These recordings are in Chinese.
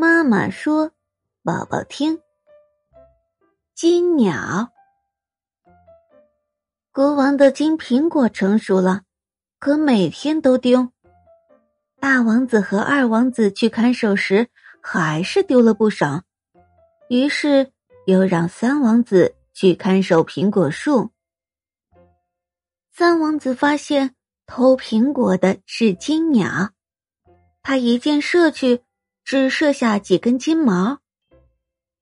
妈妈说：“宝宝听。”金鸟，国王的金苹果成熟了，可每天都丢。大王子和二王子去看守时，还是丢了不少。于是又让三王子去看守苹果树。三王子发现偷苹果的是金鸟，他一箭射去。只射下几根金毛，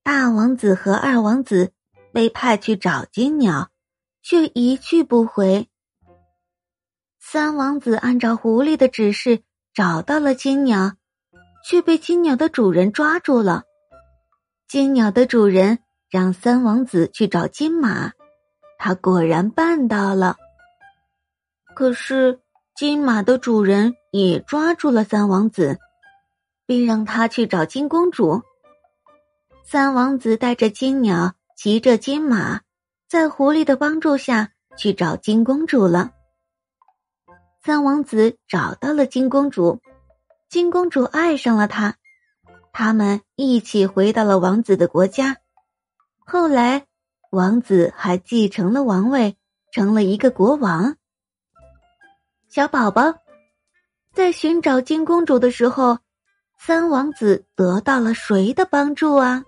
大王子和二王子被派去找金鸟，却一去不回。三王子按照狐狸的指示找到了金鸟，却被金鸟的主人抓住了。金鸟的主人让三王子去找金马，他果然办到了。可是金马的主人也抓住了三王子。并让他去找金公主。三王子带着金鸟，骑着金马，在狐狸的帮助下去找金公主了。三王子找到了金公主，金公主爱上了他，他们一起回到了王子的国家。后来，王子还继承了王位，成了一个国王。小宝宝在寻找金公主的时候。三王子得到了谁的帮助啊？